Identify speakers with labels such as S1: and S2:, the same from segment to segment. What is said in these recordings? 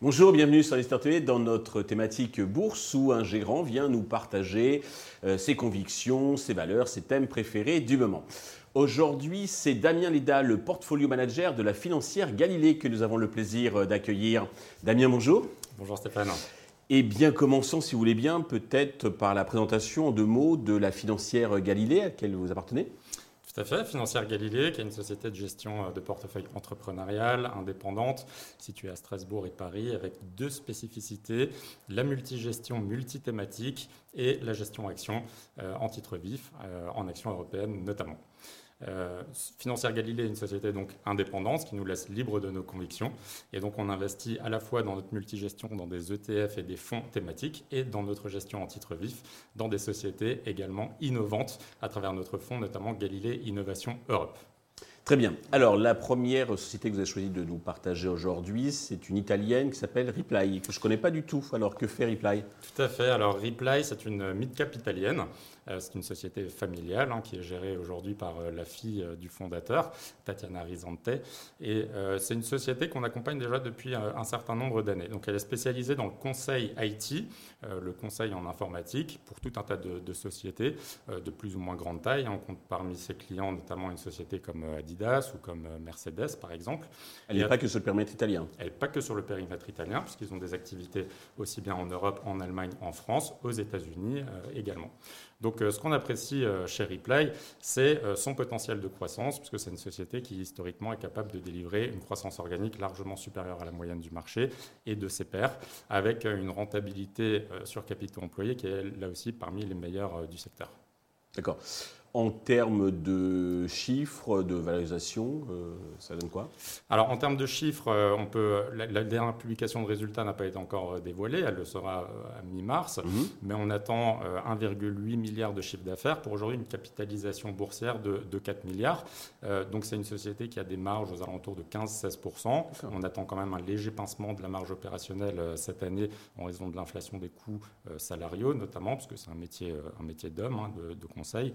S1: Bonjour, bienvenue sur Investor TV dans notre thématique bourse où un gérant vient nous partager euh, ses convictions, ses valeurs, ses thèmes préférés du moment. Aujourd'hui, c'est Damien Leda, le portfolio manager de la financière Galilée que nous avons le plaisir euh, d'accueillir. Damien, bonjour.
S2: Bonjour Stéphane.
S1: Eh bien, commençons, si vous voulez bien, peut-être par la présentation en deux mots de la financière Galilée à laquelle vous appartenez.
S2: Tout à fait. Financière Galilée, qui est une société de gestion euh, de portefeuille entrepreneurial indépendante située à Strasbourg et Paris, avec deux spécificités la multigestion multithématique et la gestion action euh, en titre vif, euh, en action européenne notamment. Euh, Financière Galilée est une société donc indépendante qui nous laisse libre de nos convictions. Et donc on investit à la fois dans notre multigestion, dans des ETF et des fonds thématiques, et dans notre gestion en titre vif, dans des sociétés également innovantes à travers notre fonds, notamment Galilée Innovation Europe.
S1: Très bien. Alors, la première société que vous avez choisi de nous partager aujourd'hui, c'est une italienne qui s'appelle Reply, que je ne connais pas du tout. Alors, que fait Reply?
S2: Tout à fait. Alors, Reply, c'est une mid-cap italienne euh, c'est une société familiale hein, qui est gérée aujourd'hui par euh, la fille euh, du fondateur, Tatiana Rizante. Et c'est une société qu'on accompagne déjà depuis un certain nombre d'années. Donc elle est spécialisée dans le conseil IT, le conseil en informatique, pour tout un tas de, sociétés de plus ou moins grande taille. On compte parmi ses clients notamment une société comme Adidas ou comme Mercedes, par exemple.
S1: Elle n'est pas que sur le périmètre italien.
S2: Elle n'est pas que sur le périmètre italien, puisqu'ils ont des activités aussi bien en Europe, en Allemagne, en France, aux États-Unis également. Donc euh, ce qu'on apprécie euh, chez Reply, c'est euh, son potentiel de croissance, puisque c'est une société qui historiquement est capable de délivrer une croissance organique largement supérieure à la moyenne du marché et de ses pairs, avec une rentabilité sur capitaux employés qui est là aussi parmi les meilleures du secteur.
S1: D'accord. En termes de chiffres, de valorisation, euh, ça donne quoi?
S2: Alors en termes de chiffres, euh, on peut, la, dernière publication de résultats n'a pas été encore euh, dévoilée, elle le sera à mi-mars, mhm. mais on attend 1,8 milliard de chiffre d'affaires pour aujourd'hui une capitalisation boursière de, 4 milliards. donc c'est une société qui a des marges aux alentours de 15-16%. On attend quand même un léger pincement de la marge opérationnelle cette année en raison de l'inflation des coûts salariaux notamment, parce que c'est un métier, un métier d'homme, hein, de, de, conseil.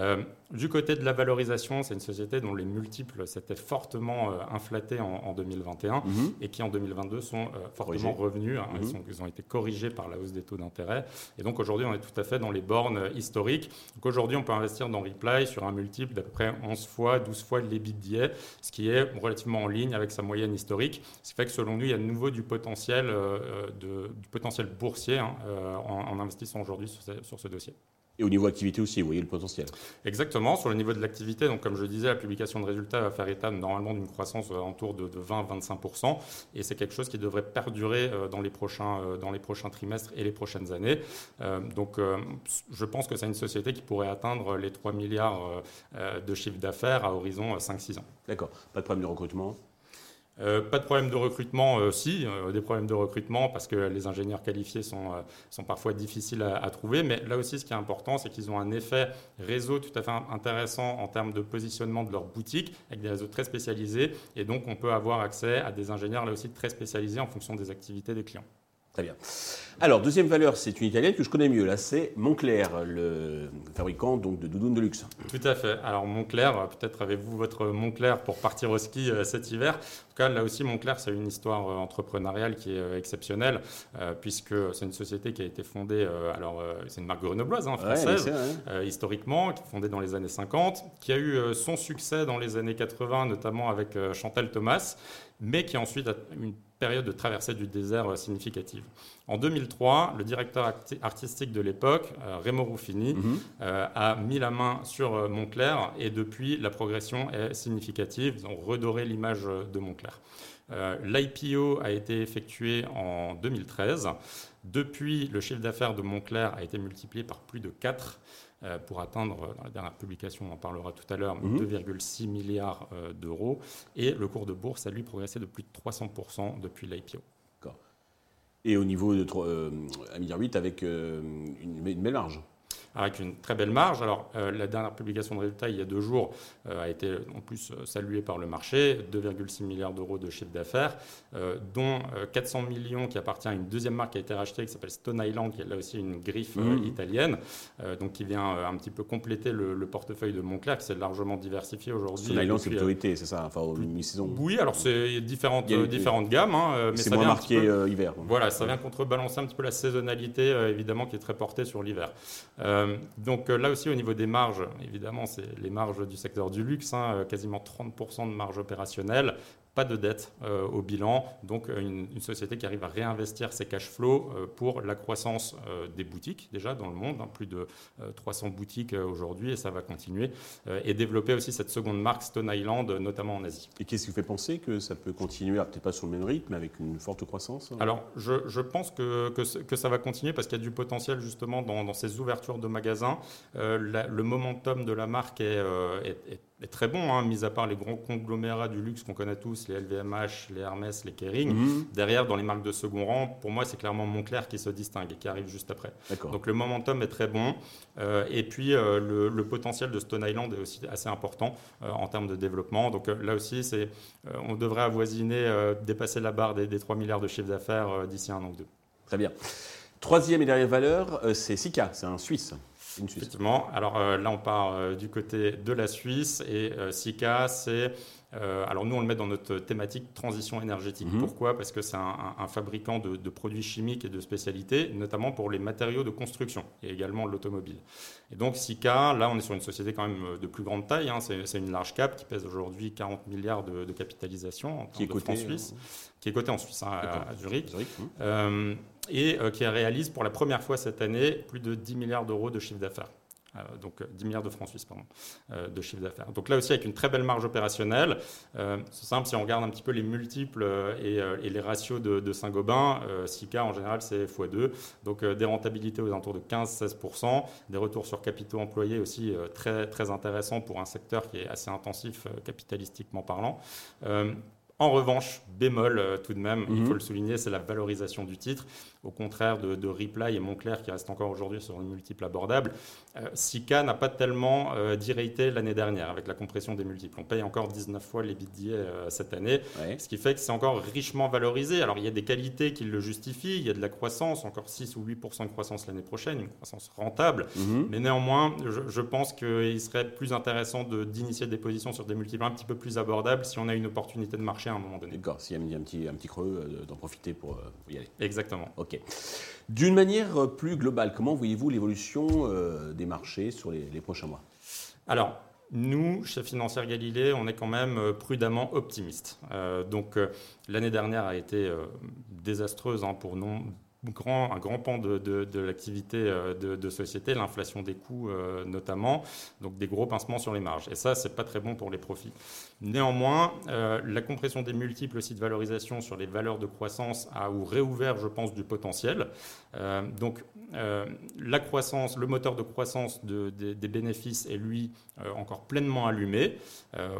S2: Euh, du côté de la valorisation, c'est une société dont les multiples s'étaient fortement euh, inflatés en, 2021 mhm. et qui en 2022 sont euh, fortement revenus. Hein. Mhm. ils, ont été corrigés par la hausse des taux d'intérêt. Et donc aujourd'hui, on est tout à fait dans les bornes historiques. Donc aujourd'hui, on peut investir dans Reply sur un multiple d'à peu près 11 fois, 12 fois l'EBITDA, ce qui est relativement en ligne avec sa moyenne historique. Ce qui fait que selon nous, il y a de nouveau du potentiel, de, du potentiel boursier hein, en, investissant aujourd'hui sur ce dossier.
S1: Et au niveau activité aussi, vous voyez le potentiel.
S2: Exactement. Sur le niveau de l'activité, donc comme je disais, la publication de résultats va faire état normalement d'une croissance autour de, de 20-25%. Et c'est quelque chose qui devrait perdurer euh, dans les, prochains, euh, dans les prochains trimestres et les prochaines années. Euh, donc je pense que c'est une société qui pourrait atteindre les 3 milliards de chiffre d'affaires à horizon 5-6 ans.
S1: D'accord. Pas de problème de recrutement?
S2: Euh, pas de problème de recrutement, euh, si, euh, des problèmes de recrutement parce que les ingénieurs qualifiés sont, sont parfois difficiles à, à, trouver. Mais là aussi, ce qui est important, c'est qu'ils ont un effet réseau tout à fait intéressant en termes de positionnement de leur boutique, avec des réseaux très spécialisés. Et donc, on peut avoir accès à des ingénieurs là aussi très spécialisés en fonction des activités des clients.
S1: Très bien. Alors, deuxième valeur, c'est une italienne que je connais mieux. Là, c'est Moncler, le fabricant donc, de doudounes de luxe.
S2: Tout à fait. Alors, Moncler, peut-être avez-vous votre Moncler pour partir au ski euh, cet hiver. En tout cas, là aussi, Moncler, c'est une histoire euh, entrepreneuriale qui est euh, exceptionnelle, puisque c'est une société qui a été fondée, alors, c'est une marque grenobloise, hein, française, historiquement, qui est fondée dans les années 50, qui a eu son succès dans les années 80, notamment avec Chantal Thomas, mais qui ensuite a une période de traversée du désert euh, significative. En 2003, le directeur artistique de l'époque, euh, Remo Ruffini, mhm. euh, a mis la main sur Montclair et depuis, la progression est significative. Ils ont redoré l'image de Montclair. L'IPO a été effectué en 2013. Depuis, le chiffre d'affaires de Montclair a été multiplié par plus de 4 euh, pour atteindre, dans la dernière publication, on en parlera tout à l'heure, 2,6 mhm. milliards euh, d'euros. Et le cours de bourse a lui progressé de plus de 300% depuis l'IPO.
S1: Et au niveau de 1,8 euh, milliard avec une, une belle marge
S2: avec une très belle marge. Alors, la dernière publication de résultats, il y a deux jours, a été en plus saluée par le marché, 2,6 milliards d'euros de chiffre d'affaires, dont 400 millions qui appartient à une deuxième marque qui a été rachetée, qui s'appelle Stone Island, qui est là aussi une griffe mmh. italienne, donc qui vient un petit peu compléter le, portefeuille de Montclair, qui s'est largement diversifié aujourd'hui.
S1: Stone Island, c'est l'autorité, c'est ça, enfin,
S2: mi-saison. Oui, alors c'est différentes, différentes gammes. Hein,
S1: mais c'est moins marqué hiver.
S2: Voilà, ça vient contrebalancer un petit peu la saisonnalité, évidemment, qui est très portée sur l'hiver. Donc là aussi, au niveau des marges, évidemment, c'est les marges du secteur du luxe, hein, quasiment 30% de marge opérationnelle pas de dette euh, au bilan, donc euh, une, société qui arrive à réinvestir ses cash flows euh, pour la croissance des boutiques déjà dans le monde, hein, plus de 300 boutiques aujourd'hui et ça va continuer, et développer aussi cette seconde marque Stone Island, notamment en Asie.
S1: Et qu'est-ce qui vous fait penser que ça peut continuer, peut-être pas sur le même rythme, mais avec une forte croissance
S2: Alors je, pense que, que, ça va continuer parce qu'il y a du potentiel justement dans, ces ouvertures de magasins. le momentum de la marque est, est est très bon, hein, mis à part les grands conglomérats du luxe qu'on connaît tous, les LVMH, les Hermès, les Kering. Mhm. Derrière, dans les marques de second rang, pour moi, c'est clairement Montclair qui se distingue et qui arrive juste après. Donc le momentum est très bon. Euh, et puis euh, le, potentiel de Stone Island est aussi assez important euh, en termes de développement. Donc là aussi, c'est, on devrait avoisiner, dépasser la barre des, des 3 milliards de chiffre d'affaires d'ici un an ou deux.
S1: Très bien. Troisième et dernière valeur, c'est Sika, c'est un Suisse.
S2: Effectivement. Alors euh, là, on part euh, du côté de la Suisse et euh, Sika, c'est alors nous, on le met dans notre thématique transition énergétique. Mhm. Pourquoi? Parce que c'est un, fabricant de, produits chimiques et de spécialités, notamment pour les matériaux de construction et également l'automobile. Et donc Sika, là, on est sur une société quand même de plus grande taille. Hein. c'est une large cap qui pèse aujourd'hui 40 milliards de, capitalisation en
S1: qui est
S2: de
S1: francs
S2: suisse, qui est coté en Suisse, hein, à, Zurich. Zurich et euh, qui réalise pour la première fois cette année plus de 10 milliards d'euros de chiffre d'affaires. Euh, donc 10 milliards de francs suisses pardon, euh, de chiffre d'affaires. Donc là aussi avec une très belle marge opérationnelle. c'est simple, si on regarde un petit peu les multiples et, les ratios de, Saint-Gobain, Sika en général c'est x2, donc des rentabilités aux alentours de 15-16%, des retours sur capitaux employés aussi très, très intéressants pour un secteur qui est assez intensif capitalistiquement parlant. En revanche, bémol tout de même, il mhm. faut le souligner, c'est la valorisation du titre au contraire de, de Reply et Montclair qui reste encore aujourd'hui sur une multiple abordable, euh, Sika n'a pas tellement euh, l'année dernière avec la compression des multiples. On paye encore 19 fois les billets euh, cette année, ce qui fait que c'est encore richement valorisé. Alors il y a des qualités qui le justifient, il y a de la croissance, encore 6 ou 8% de croissance l'année prochaine, une croissance rentable, mhm. mais néanmoins, je, pense qu'il serait plus intéressant d'initier des positions sur des multiples un petit peu plus abordables si on a une opportunité de marché à un moment donné.
S1: D'accord, s'il y a un, petit, un petit creux, euh, d'en profiter pour y aller.
S2: Exactement.
S1: D'une manière euh, plus globale, comment voyez-vous l'évolution euh, des marchés sur les, prochains mois?
S2: Alors, nous, chez Financière Galilée, on est quand même euh, prudemment optimistes. donc, l'année dernière a été désastreuse hein, pour nous grand, un grand pan de, de, l'activité euh, de, société, l'inflation des coûts euh, notamment, donc des gros pincements sur les marges. Et ça, c'est pas très bon pour les profits. Néanmoins, euh, la compression des multiples aussi de valorisation sur les valeurs de croissance a ou réouvert, je pense, du potentiel. donc, la croissance, le moteur de croissance des bénéfices est lui encore pleinement allumé.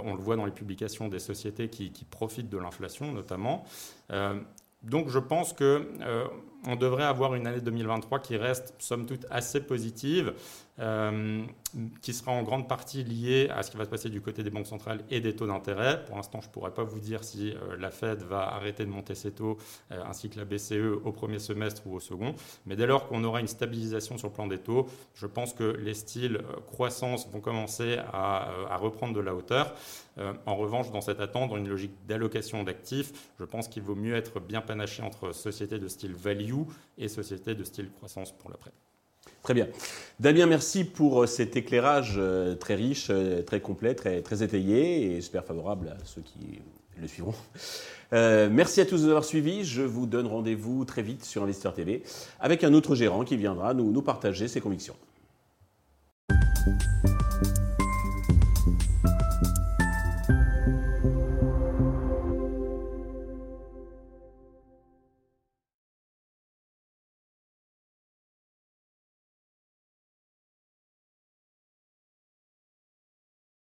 S2: on le voit dans les publications des sociétés qui profitent de l'inflation notamment. Donc je pense que on devrait avoir une année 2023 qui reste, somme toute, assez positive, euh, qui sera en grande partie liée à ce qui va se passer du côté des banques centrales et des taux d'intérêt. Pour l'instant, je ne pourrais pas vous dire si euh, la Fed va arrêter de monter ses taux, euh, ainsi que la BCE au premier semestre ou au second. Mais dès lors qu'on aura une stabilisation sur le plan des taux, je pense que les styles croissance vont commencer à, à reprendre de la hauteur. en revanche, dans cette attente, dans une logique d'allocation d'actifs, je pense qu'il vaut mieux être bien panaché entre sociétés de style value et société de style croissance pour l'après.
S1: Très bien. Damien, merci pour euh, cet éclairage euh, très riche, euh, très complet, très, très étayé et j'espère favorable à ceux qui le suivront. merci à tous de nous avoir suivis. Je vous donne rendez-vous très vite sur Investeur TV avec un autre gérant qui viendra nous, nous partager ses convictions.